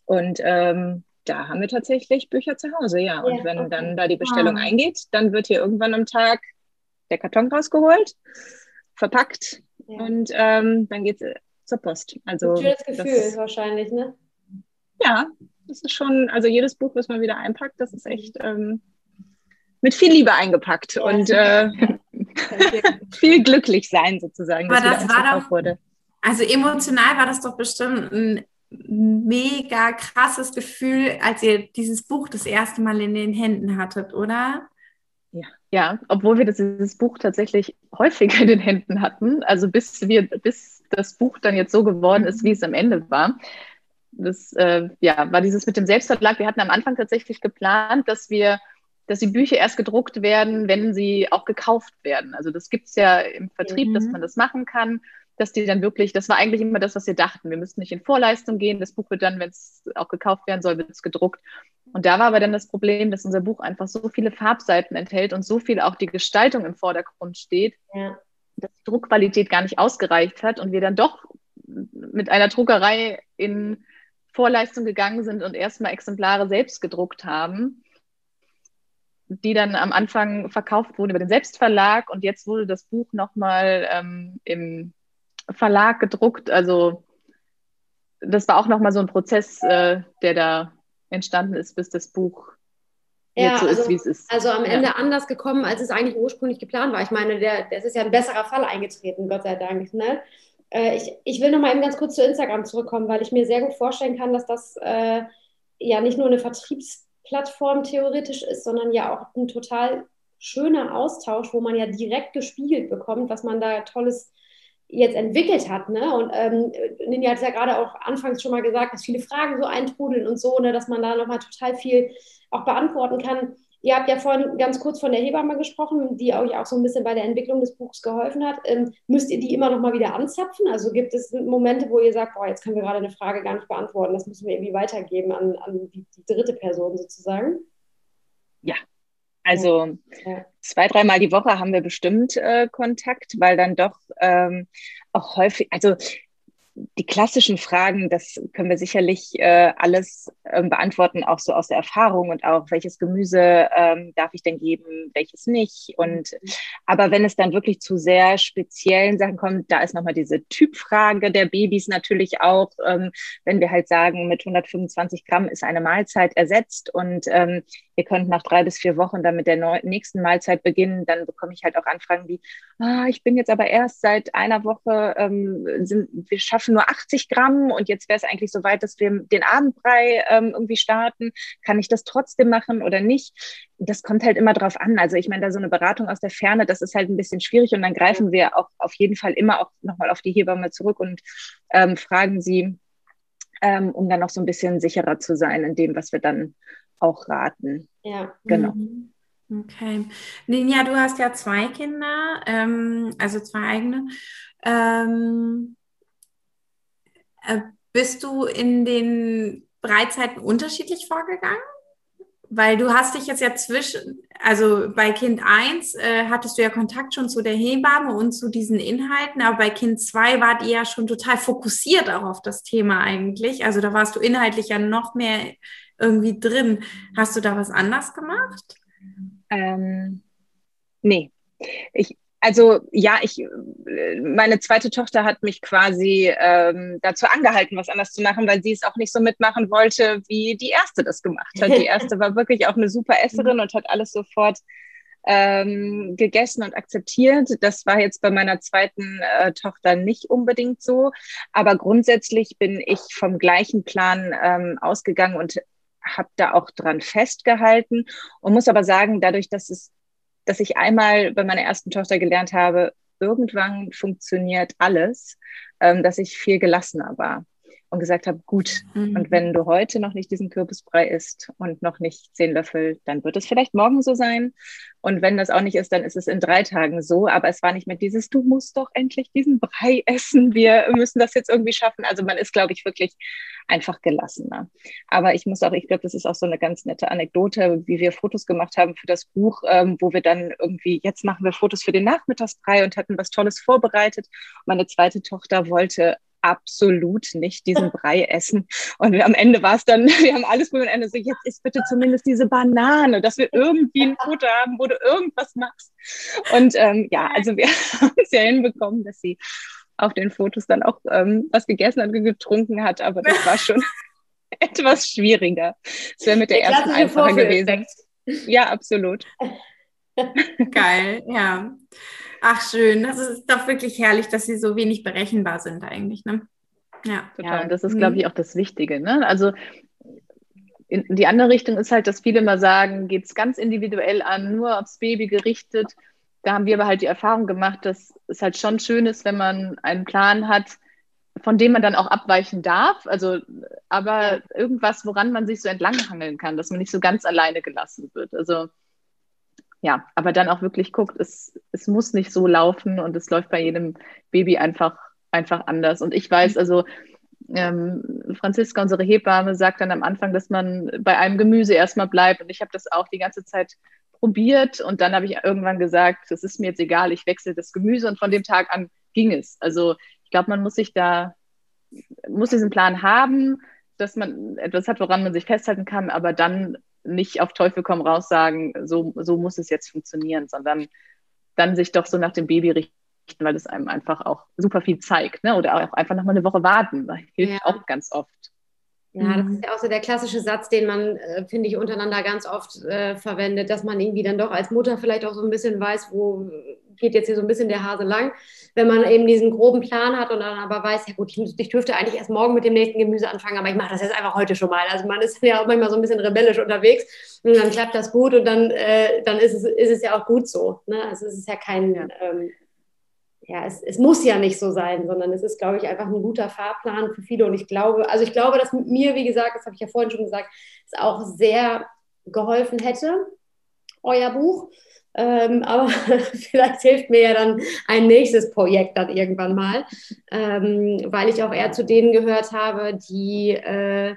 Und ähm, da haben wir tatsächlich Bücher zu Hause, ja. Und ja, wenn okay. dann da die Bestellung wow. Eingeht, dann wird hier irgendwann am Tag der Karton rausgeholt, verpackt ja. und ähm, dann geht es zur Post. Also, schönes Gefühl das, wahrscheinlich, ne? Ja, das ist schon, also jedes Buch, was man wieder einpackt, das ist echt ähm, mit viel Liebe eingepackt ja. und äh, viel glücklich sein sozusagen, Aber das war doch, wurde. Also emotional war das doch bestimmt ein mega krasses Gefühl, als ihr dieses Buch das erste Mal in den Händen hattet, oder? Ja, ja, obwohl wir das, dieses Buch tatsächlich häufiger in den Händen hatten, also bis wir, bis das Buch dann jetzt so geworden ist, wie es am Ende war, das äh, ja, war dieses mit dem Selbstverlag. Wir hatten am Anfang tatsächlich geplant, dass wir, dass die Bücher erst gedruckt werden, wenn sie auch gekauft werden. Also das gibt es ja im Vertrieb, mhm. dass man das machen kann, dass die dann wirklich, das war eigentlich immer das, was wir dachten. Wir müssten nicht in Vorleistung gehen. Das Buch wird dann, wenn es auch gekauft werden soll, wird es gedruckt. Und da war aber dann das Problem, dass unser Buch einfach so viele Farbseiten enthält und so viel auch die Gestaltung im Vordergrund steht, ja. dass die Druckqualität gar nicht ausgereicht hat und wir dann doch mit einer Druckerei in Vorleistung gegangen sind und erstmal Exemplare selbst gedruckt haben, die dann am Anfang verkauft wurden über den Selbstverlag und jetzt wurde das Buch nochmal ähm, im Verlag gedruckt. Also das war auch nochmal so ein Prozess, äh, der da entstanden ist, bis das Buch ja, so also, ist, wie es ist. Also am Ende ja. anders gekommen, als es eigentlich ursprünglich geplant war. Ich meine, der, das ist ja ein besserer Fall eingetreten, Gott sei Dank. Ne? Äh, ich, ich will noch mal eben ganz kurz zu Instagram zurückkommen, weil ich mir sehr gut vorstellen kann, dass das äh, ja nicht nur eine Vertriebsplattform theoretisch ist, sondern ja auch ein total schöner Austausch, wo man ja direkt gespiegelt bekommt, was man da Tolles jetzt entwickelt hat. Ne? Und ähm, Ninja hat es ja gerade auch anfangs schon mal gesagt, dass viele Fragen so eintrudeln und so, ne, dass man da nochmal total viel auch beantworten kann. Ihr habt ja vorhin ganz kurz von der Hebamme gesprochen, die euch auch so ein bisschen bei der Entwicklung des Buchs geholfen hat. Ähm, müsst ihr die immer noch mal wieder anzapfen? Also gibt es Momente, wo ihr sagt, boah, jetzt können wir gerade eine Frage gar nicht beantworten, das müssen wir irgendwie weitergeben an, an die, die dritte Person sozusagen? Ja, also ja. zwei, dreimal die Woche haben wir bestimmt äh, Kontakt, weil dann doch ähm, auch häufig, also die klassischen Fragen, das können wir sicherlich äh, alles ähm, beantworten, auch so aus der Erfahrung und auch, welches Gemüse ähm, darf ich denn geben, welches nicht. Und aber wenn es dann wirklich zu sehr speziellen Sachen kommt, da ist nochmal diese Typfrage der Babys natürlich auch, ähm, wenn wir halt sagen, mit 125 Gramm ist eine Mahlzeit ersetzt und ähm, ihr könnt nach drei bis vier Wochen dann mit der nächsten Mahlzeit beginnen, dann bekomme ich halt auch Anfragen wie, ah, ich bin jetzt aber erst seit einer Woche, ähm, sind, wir schaffen nur 80 Gramm und jetzt wäre es eigentlich so weit, dass wir den Abendbrei ähm, irgendwie starten. Kann ich das trotzdem machen oder nicht? Das kommt halt immer drauf an. Also ich meine, da so eine Beratung aus der Ferne, das ist halt ein bisschen schwierig und dann greifen wir auch auf jeden Fall immer auch nochmal auf die Hebamme zurück und ähm, fragen sie, ähm, um dann noch so ein bisschen sicherer zu sein in dem, was wir dann auch raten. Ja. Genau. Mhm. Okay. Ninja, du hast ja zwei Kinder, ähm, also zwei eigene. Ähm, äh, bist du in den Breitzeiten unterschiedlich vorgegangen? Weil du hast dich jetzt ja zwischen, also bei Kind 1 äh, hattest du ja Kontakt schon zu der Hebamme und zu diesen Inhalten, aber bei Kind 2 wart ihr ja schon total fokussiert auch auf das Thema eigentlich. Also da warst du inhaltlich ja noch mehr irgendwie drin. Hast du da was anders gemacht? Ähm, nee. Ich, Also ja, ich, meine zweite Tochter hat mich quasi ähm, dazu angehalten, was anders zu machen, weil sie es auch nicht so mitmachen wollte, wie die erste das gemacht hat. Die erste war wirklich auch eine super Esserin und hat alles sofort ähm, gegessen und akzeptiert. Das war jetzt bei meiner zweiten äh, Tochter nicht unbedingt so. Aber grundsätzlich bin ich vom gleichen Plan ähm, ausgegangen und habe da auch dran festgehalten und muss aber sagen, dadurch, dass es, dass ich einmal bei meiner ersten Tochter gelernt habe, irgendwann funktioniert alles, ähm, dass ich viel gelassener war und gesagt habe, gut, mhm. und wenn du heute noch nicht diesen Kürbisbrei isst und noch nicht zehn Löffel, dann wird es vielleicht morgen so sein. Und wenn das auch nicht ist, dann ist es in drei Tagen so. Aber es war nicht mehr dieses, du musst doch endlich diesen Brei essen. Wir müssen das jetzt irgendwie schaffen. Also man ist, glaube ich, wirklich einfach gelassener. Aber ich muss auch, ich glaube, das ist auch so eine ganz nette Anekdote, wie wir Fotos gemacht haben für das Buch, ähm, wo wir dann irgendwie, jetzt machen wir Fotos für den Nachmittagsbrei und hatten was Tolles vorbereitet. Meine zweite Tochter wollte absolut nicht diesen Brei essen. Und am Ende war es dann, wir haben alles probiert am Ende so, jetzt isst bitte zumindest diese Banane, dass wir irgendwie ein Futter haben, wo du irgendwas machst. Und ähm, ja, also wir haben es ja hinbekommen, dass sie auf den Fotos dann auch ähm, was gegessen und getrunken hat, aber das war schon etwas schwieriger. Es wäre mit der, der ersten einfacher gewesen. Ja, absolut. Geil, ja. Ach, schön. Das ist doch wirklich herrlich, dass sie so wenig berechenbar sind eigentlich. Ne? Ja, total. Und das ist, glaube ich, auch das Wichtige. Ne? Also in die andere Richtung ist halt, dass viele immer sagen, geht es ganz individuell an, nur aufs Baby gerichtet. Da haben wir aber halt die Erfahrung gemacht, dass es halt schon schön ist, wenn man einen Plan hat, von dem man dann auch abweichen darf. Also, aber ja. irgendwas, woran man sich so entlanghangeln kann, dass man nicht so ganz alleine gelassen wird. Also ja, aber dann auch wirklich guckt, es, es muss nicht so laufen und es läuft bei jedem Baby einfach, einfach anders. Und ich weiß, also ähm, Franziska, unsere Hebamme, sagt dann am Anfang, dass man bei einem Gemüse erstmal bleibt. Und ich habe das auch die ganze Zeit probiert und dann habe ich irgendwann gesagt, es ist mir jetzt egal, ich wechsle das Gemüse und von dem Tag an ging es. Also ich glaube, man muss sich da, muss diesen Plan haben, dass man etwas hat, woran man sich festhalten kann, aber dann nicht auf Teufel komm raus sagen, so, so muss es jetzt funktionieren, sondern dann sich doch so nach dem Baby richten, weil es einem einfach auch super viel zeigt. Ne? Oder auch einfach noch mal eine Woche warten. Das hilft ja. auch ganz oft. Ja, das mhm. ist ja auch so der klassische Satz, den man, äh, finde ich, untereinander ganz oft äh, verwendet, dass man irgendwie dann doch als Mutter vielleicht auch so ein bisschen weiß, wo geht jetzt hier so ein bisschen der Hase lang. Wenn man eben diesen groben Plan hat und dann aber weiß, ja gut, ich, ich dürfte eigentlich erst morgen mit dem nächsten Gemüse anfangen, aber ich mache das jetzt einfach heute schon mal. Also man ist ja auch manchmal so ein bisschen rebellisch unterwegs und dann klappt das gut und dann, äh, dann ist, es, ist es ja auch gut so. Ne? Also es ist ja kein... Ähm, ja, es, es, muss ja nicht so sein, sondern es ist, glaube ich, einfach ein guter Fahrplan für viele. Und ich glaube, also ich glaube, dass mir, wie gesagt, das habe ich ja vorhin schon gesagt, es auch sehr geholfen hätte, euer Buch. Ähm, aber vielleicht hilft mir ja dann ein nächstes Projekt dann irgendwann mal, ähm, weil ich auch eher zu denen gehört habe, die äh,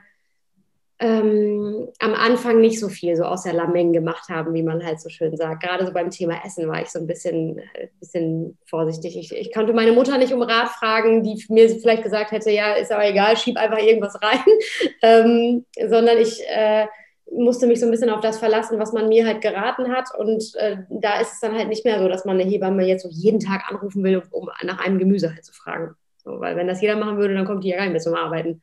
ähm, am Anfang nicht so viel so aus der Lameng gemacht haben, wie man halt so schön sagt. Gerade so beim Thema Essen war ich so ein bisschen, bisschen vorsichtig. Ich, ich konnte meine Mutter nicht um Rat fragen, die mir vielleicht gesagt hätte, ja, ist aber egal, schieb einfach irgendwas rein, ähm, sondern ich äh, musste mich so ein bisschen auf das verlassen, was man mir halt geraten hat. Und äh, da ist es dann halt nicht mehr so, dass man eine Hebamme jetzt so jeden Tag anrufen will, um nach einem Gemüse halt zu fragen. So, weil wenn das jeder machen würde, dann kommt die ja gar nicht mehr zum Arbeiten.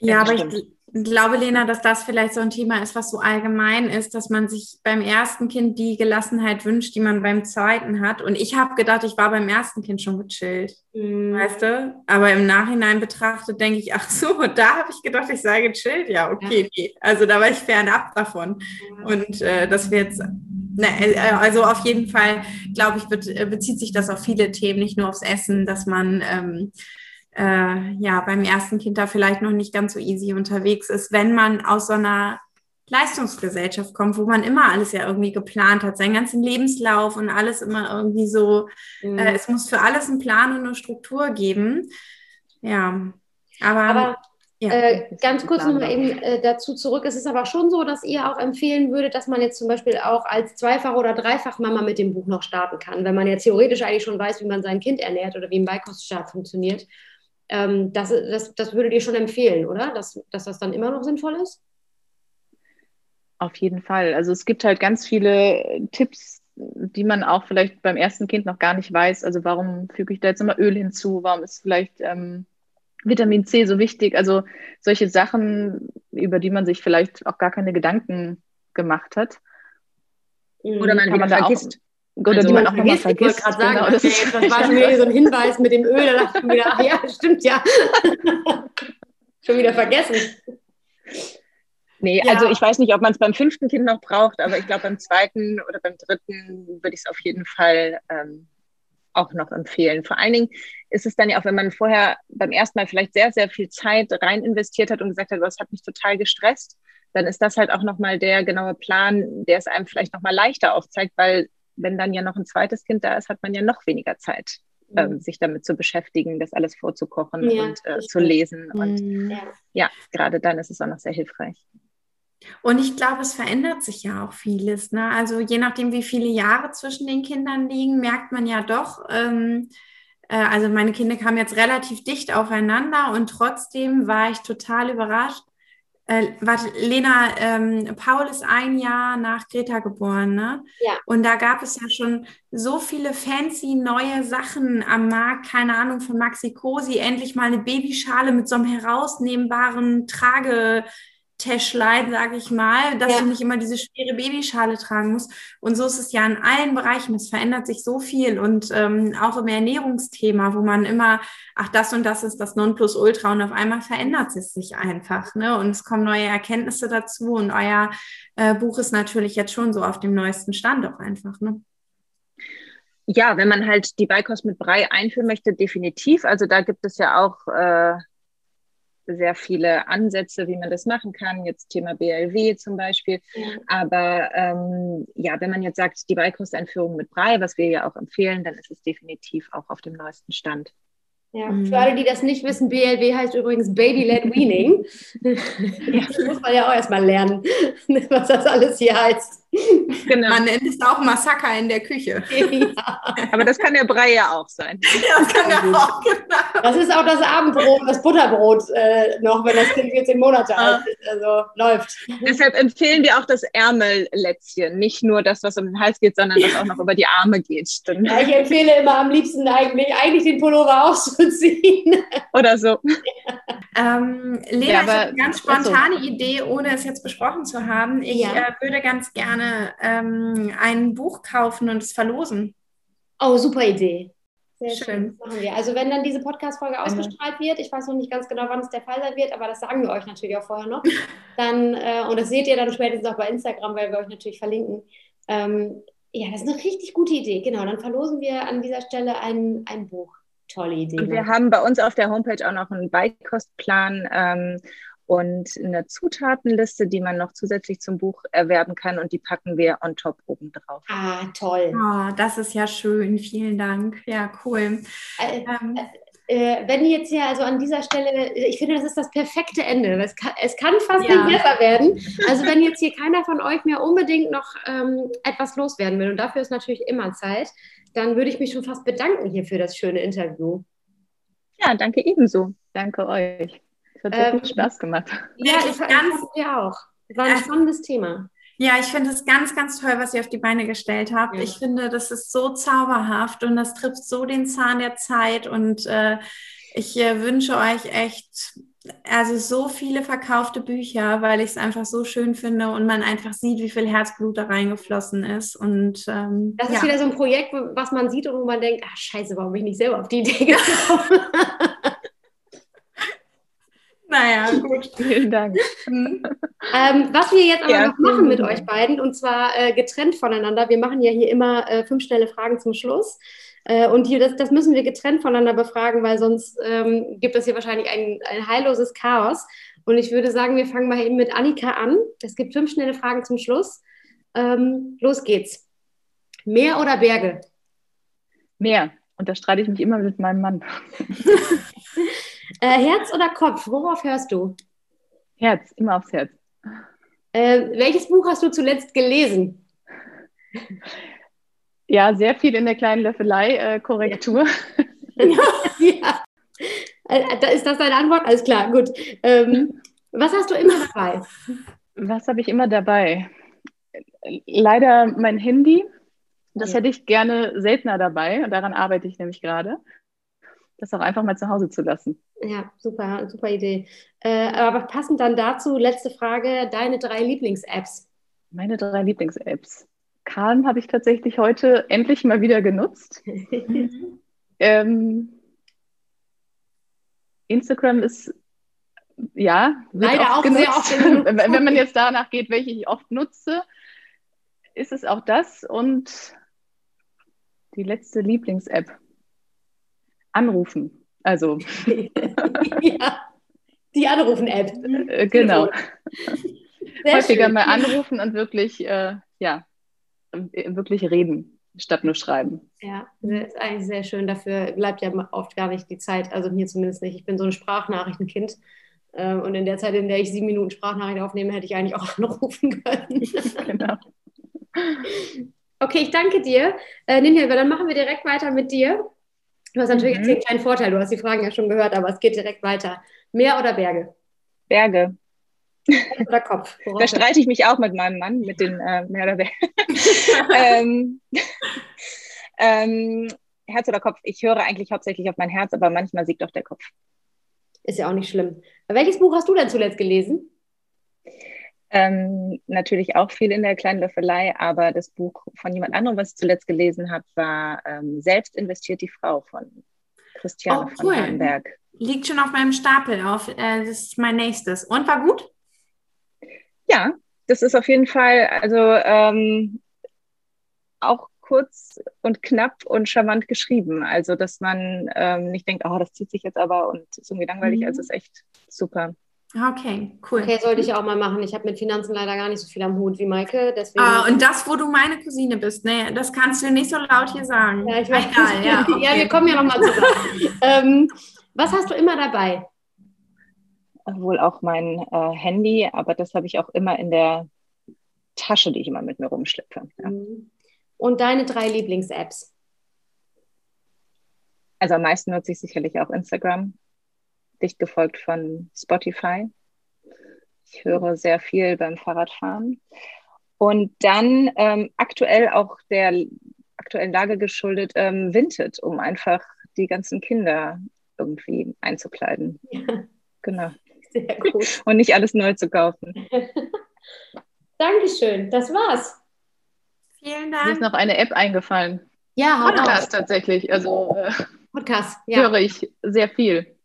Ja, aber ich, glaube, Lena, dass das vielleicht so ein Thema ist, was so allgemein ist, dass man sich beim ersten Kind die Gelassenheit wünscht, die man beim zweiten hat. Und ich habe gedacht, ich war beim ersten Kind schon gechillt, mhm. weißt du? Aber im Nachhinein betrachtet denke ich, ach so, da habe ich gedacht, ich sei gechillt. Ja, okay, ja. nee. Also da war ich fernab davon. Ja. Und äh, das wird jetzt Ne, äh, also auf jeden Fall, glaube ich, äh, bezieht sich das auf viele Themen, nicht nur aufs Essen, dass man ähm, äh, ja beim ersten Kind da vielleicht noch nicht ganz so easy unterwegs ist, wenn man aus so einer Leistungsgesellschaft kommt, wo man immer alles ja irgendwie geplant hat, seinen ganzen Lebenslauf und alles immer irgendwie so, mhm. äh, es muss für alles einen Plan und eine Struktur geben. Ja, aber, aber ja, äh, ganz kurz nochmal eben äh, dazu zurück. Es ist aber schon so, dass ihr auch empfehlen würdet, dass man jetzt zum Beispiel auch als Zweifach- oder Dreifach-Mama mit dem Buch noch starten kann, wenn man jetzt theoretisch eigentlich schon weiß, wie man sein Kind ernährt oder wie ein Beikoststart funktioniert ähm, das, das, das würdet ihr schon empfehlen, oder? Dass, dass das dann immer noch sinnvoll ist? Auf jeden Fall. Also es gibt halt ganz viele Tipps, die man auch vielleicht beim ersten Kind noch gar nicht weiß. Also warum füge ich da jetzt immer Öl hinzu? Warum ist vielleicht ähm, Vitamin C so wichtig? Also solche Sachen, über die man sich vielleicht auch gar keine Gedanken gemacht hat. Oder man, man vergisst. Auch, oder also die man auch vergisst. Ich wollte gerade sagen, genau, das, okay, das war schon wieder so ein Hinweis mit dem Öl. Da dachte ich mir wieder, ach ja, stimmt ja. schon wieder vergessen. Nee, ja. also ich weiß nicht, ob man es beim fünften Kind noch braucht, aber ich glaube, beim zweiten oder beim dritten würde ich es auf jeden Fall ähm, auch noch empfehlen. Vor allen Dingen ist es dann ja auch, wenn man vorher beim ersten Mal vielleicht sehr, sehr viel Zeit rein investiert hat und gesagt hat, das hat mich total gestresst, dann ist das halt auch nochmal der genaue Plan, der es einem vielleicht nochmal leichter aufzeigt, weil wenn dann ja noch ein zweites Kind da ist, hat man ja noch weniger Zeit, mhm. ähm, sich damit zu beschäftigen, das alles vorzukochen ja, und äh, zu lesen. Mhm. Und ja. ja, gerade dann ist es auch noch sehr hilfreich. Und ich glaube, es verändert sich ja auch vieles. Ne? Also je nachdem, wie viele Jahre zwischen den Kindern liegen, merkt man ja doch, ähm, äh, also meine Kinder kamen jetzt relativ dicht aufeinander und trotzdem war ich total überrascht. Äh, warte, Lena, ähm, Paul ist ein Jahr nach Greta geboren, ne? Ja. Und da gab es ja schon so viele fancy neue Sachen am Markt, keine Ahnung, von Maxi Cosi, endlich mal eine Babyschale mit so einem herausnehmbaren Trage, Täschlein, sage ich mal, dass ja. du nicht immer diese schwere Babyschale tragen musst. Und so ist es ja in allen Bereichen. Es verändert sich so viel und ähm, auch im Ernährungsthema, wo man immer, ach, das und das ist das Nonplusultra und auf einmal verändert es sich einfach. Ne? Und es kommen neue Erkenntnisse dazu und euer äh, Buch ist natürlich jetzt schon so auf dem neuesten Stand auch einfach. Ne? Ja, wenn man halt die Beikost mit Brei einführen möchte, definitiv. Also da gibt es ja auch äh, sehr viele Ansätze, wie man das machen kann. Jetzt Thema BLW zum Beispiel. Ja. Aber ähm, ja, wenn man jetzt sagt, die Beikosteinführung mit Brei, was wir ja auch empfehlen, dann ist es definitiv auch auf dem neuesten Stand. Ja, mhm. für alle, die das nicht wissen, BLW heißt übrigens Baby-led Weaning. Das muss man ja auch erstmal lernen, was das alles hier heißt. Genau. Man nennt es auch Massaker in der Küche. Ja. Aber das kann der Brei ja auch sein. Ja, das kann ja auch, genau. Das ist auch das Abendbrot, das Butterbrot äh, noch, wenn das Kind 14 Monate alt ist. Also läuft. Deshalb empfehlen wir auch das Ärmellätzchen. Nicht nur das, was um den Hals geht, sondern was auch noch über die Arme geht. Ja, ich empfehle immer am liebsten eigentlich, eigentlich den Pullover auszuziehen. Oder so. Ähm, Lena, ja, aber, ich habe eine ganz spontane also. Idee, ohne es jetzt besprochen zu haben. Ich ja. äh, würde ganz gerne ähm, ein Buch kaufen und es verlosen. Oh, super Idee. Sehr schön. schön. machen wir. Also wenn dann diese Podcast-Folge ausgestrahlt wird, ich weiß noch nicht ganz genau, wann es der Fall sein wird, aber das sagen wir euch natürlich auch vorher noch. Dann, äh, und das seht ihr dann spätestens auch bei Instagram, weil wir euch natürlich verlinken. Ähm, ja, das ist eine richtig gute Idee. Genau, dann verlosen wir an dieser Stelle ein, ein Buch. Tolle Idee. Und wir haben bei uns auf der Homepage auch noch einen Beikostplan ähm, und eine Zutatenliste, die man noch zusätzlich zum Buch erwerben kann und die packen wir on top oben drauf. Ah, toll. Oh, das ist ja schön. Vielen Dank. Ja, cool. Äh, ähm, äh, wenn jetzt hier also an dieser Stelle, ich finde, das ist das perfekte Ende. Es kann, es kann fast ja. nicht besser werden. Also wenn jetzt hier keiner von euch mehr unbedingt noch ähm, etwas loswerden will, und dafür ist natürlich immer Zeit, dann würde ich mich schon fast bedanken hier für das schöne Interview. Ja, danke ebenso. Danke euch. Es hat sehr ähm, viel Spaß gemacht. Ja, ich ganz ja auch. War ein spannendes Thema. Ja, ich finde es ganz, ganz toll, was ihr auf die Beine gestellt habt. Ja. Ich finde, das ist so zauberhaft und das trifft so den Zahn der Zeit. Und äh, ich äh, wünsche euch echt, also so viele verkaufte Bücher, weil ich es einfach so schön finde und man einfach sieht, wie viel Herzblut da reingeflossen ist. Und ähm, das ist wieder so ein Projekt, was man sieht und wo man denkt, ach scheiße, warum bin ich nicht selber auf die Idee gekommen? Naja, gut. Vielen Dank. Mhm. Ähm, was wir jetzt aber ja, noch machen mit euch beiden, und zwar äh, getrennt voneinander, wir machen ja hier immer äh, fünf schnelle Fragen zum Schluss. Äh, und hier, das, das, müssen wir getrennt voneinander befragen, weil sonst ähm, gibt es hier wahrscheinlich ein, ein heilloses Chaos. Und ich würde sagen, wir fangen mal eben mit Annika an. Es gibt fünf schnelle Fragen zum Schluss. Ähm, los geht's. Meer oder Berge? Meer. Und da streite ich mich immer mit meinem Mann. Äh, Herz oder Kopf? Worauf hörst du? Herz, immer aufs Herz. Äh, welches Buch hast du zuletzt gelesen? Ja, sehr viel in der kleinen Löffelei, äh, Korrektur. Ja. ja. Äh, ist das deine Antwort? Alles klar, gut. Ähm, was hast du immer dabei? Was habe ich immer dabei? Leider mein Handy, Das ja. hätte ich gerne seltener dabei daran arbeite ich nämlich gerade, das auch einfach mal zu Hause zu lassen. Ja, super, super Idee. Äh, aber passend dann dazu, letzte Frage, deine drei Lieblings-Apps. Meine drei Lieblings-Apps. Calm habe ich tatsächlich heute endlich mal wieder genutzt. ähm, Instagram ist ja leider auch genutzt. sehr oft genutzt. Wenn man jetzt danach geht, welche ich oft nutze, ist es auch das und die letzte Lieblings-App. Anrufen. Also. ja, die Anrufen-App. Äh, genau. Sehr Häufiger schön. mal anrufen und wirklich, äh, ja, wirklich reden, statt nur schreiben. Ja, das ist eigentlich sehr schön. Dafür bleibt ja oft gar nicht die Zeit, also mir zumindest nicht. Ich bin so ein Sprachnachrichtenkind. Ähm, und in der Zeit, in der ich sieben Minuten Sprachnachricht aufnehme, hätte ich eigentlich auch anrufen können. genau. Okay, ich danke dir. Äh, Ninja, dann machen wir direkt weiter mit dir. Du hast natürlich mhm. jetzt einen kleinen Vorteil, du hast die Fragen ja schon gehört, aber es geht direkt weiter. Meer oder Berge? Berge. Oder Kopf? da streite ich mich auch mit meinem Mann, mit den äh, Meer oder Berge. ähm, ähm, Herz oder Kopf? Ich höre eigentlich hauptsächlich auf mein Herz, aber manchmal siegt auch der Kopf. Ist ja auch nicht schlimm. Welches Buch hast du denn zuletzt gelesen? Ähm, natürlich auch viel in der kleinen Löffelei, aber das Buch von jemand anderem, was ich zuletzt gelesen habe, war ähm, Selbst investiert die Frau von Christiane oh, cool. von Hardenberg. Liegt schon auf meinem Stapel auf. Äh, das ist mein nächstes. Und war gut? Ja, das ist auf jeden Fall, also ähm, auch kurz und knapp und charmant geschrieben. Also, dass man ähm, nicht denkt, oh, das zieht sich jetzt aber und ist irgendwie langweilig. Mhm. Also, ist echt super. Okay, cool. Okay, sollte ich auch mal machen. Ich habe mit Finanzen leider gar nicht so viel am Hut wie Maike. Deswegen ah, und das, wo du meine Cousine bist, ne, das kannst du nicht so laut hier sagen. Ja, ich weiß. Egal, ja, okay. ja, wir kommen ja nochmal zusammen. ähm, was hast du immer dabei? Wohl auch mein äh, Handy, aber das habe ich auch immer in der Tasche, die ich immer mit mir rumschleppe. Ja. Mhm. Und deine drei Lieblings-Apps? Also am meisten nutze ich sicherlich auch Instagram dicht gefolgt von Spotify. Ich höre sehr viel beim Fahrradfahren. Und dann ähm, aktuell auch der aktuellen Lage geschuldet ähm, Vinted, um einfach die ganzen Kinder irgendwie einzukleiden. Ja. Genau. Sehr gut. Und nicht alles neu zu kaufen. Dankeschön, das war's. Vielen Dank. Mir ist noch eine App eingefallen. Ja, Podcast tatsächlich. Also äh, Podcast, ja. höre ich sehr viel.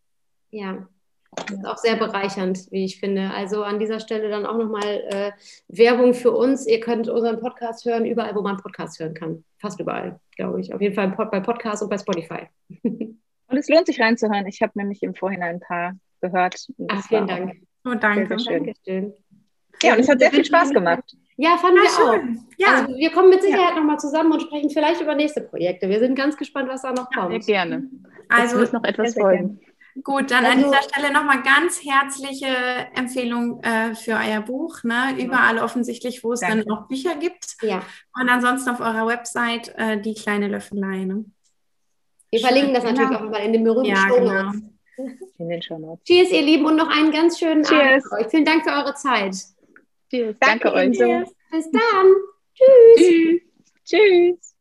Ja, das ist auch sehr bereichernd, wie ich finde. Also an dieser Stelle dann auch nochmal äh, Werbung für uns. Ihr könnt unseren Podcast hören, überall, wo man Podcast hören kann. Fast überall, glaube ich. Auf jeden Fall bei Podcast und bei Spotify. Und es lohnt sich reinzuhören. Ich habe nämlich im Vorhinein ein paar gehört. Ach, vielen Dank. Oh, danke. Sehr, sehr schön. Ja, und es hat sehr viel Spaß gemacht. Ja, fanden wir schön. auch. Ja. Also wir kommen mit Sicherheit ja. nochmal zusammen und sprechen vielleicht über nächste Projekte. Wir sind ganz gespannt, was da noch kommt. Ja, sehr gerne. Also, es wird noch etwas folgen. Gut, dann also, an dieser Stelle nochmal ganz herzliche Empfehlung äh, für euer Buch. Ne? Überall offensichtlich, wo es Danke. dann auch Bücher gibt. Ja. Und ansonsten auf eurer Website äh, die kleine Löffelei. Ne? Wir verlinken das natürlich genau. auch mal in den berühmten ja, genau. In den Show Cheers, ihr Lieben, und noch einen ganz schönen Cheers. Abend euch. Vielen Dank für eure Zeit. Cheers. Danke, Danke euch. Bis dann. Tschüss. Tschüss. Tschüss.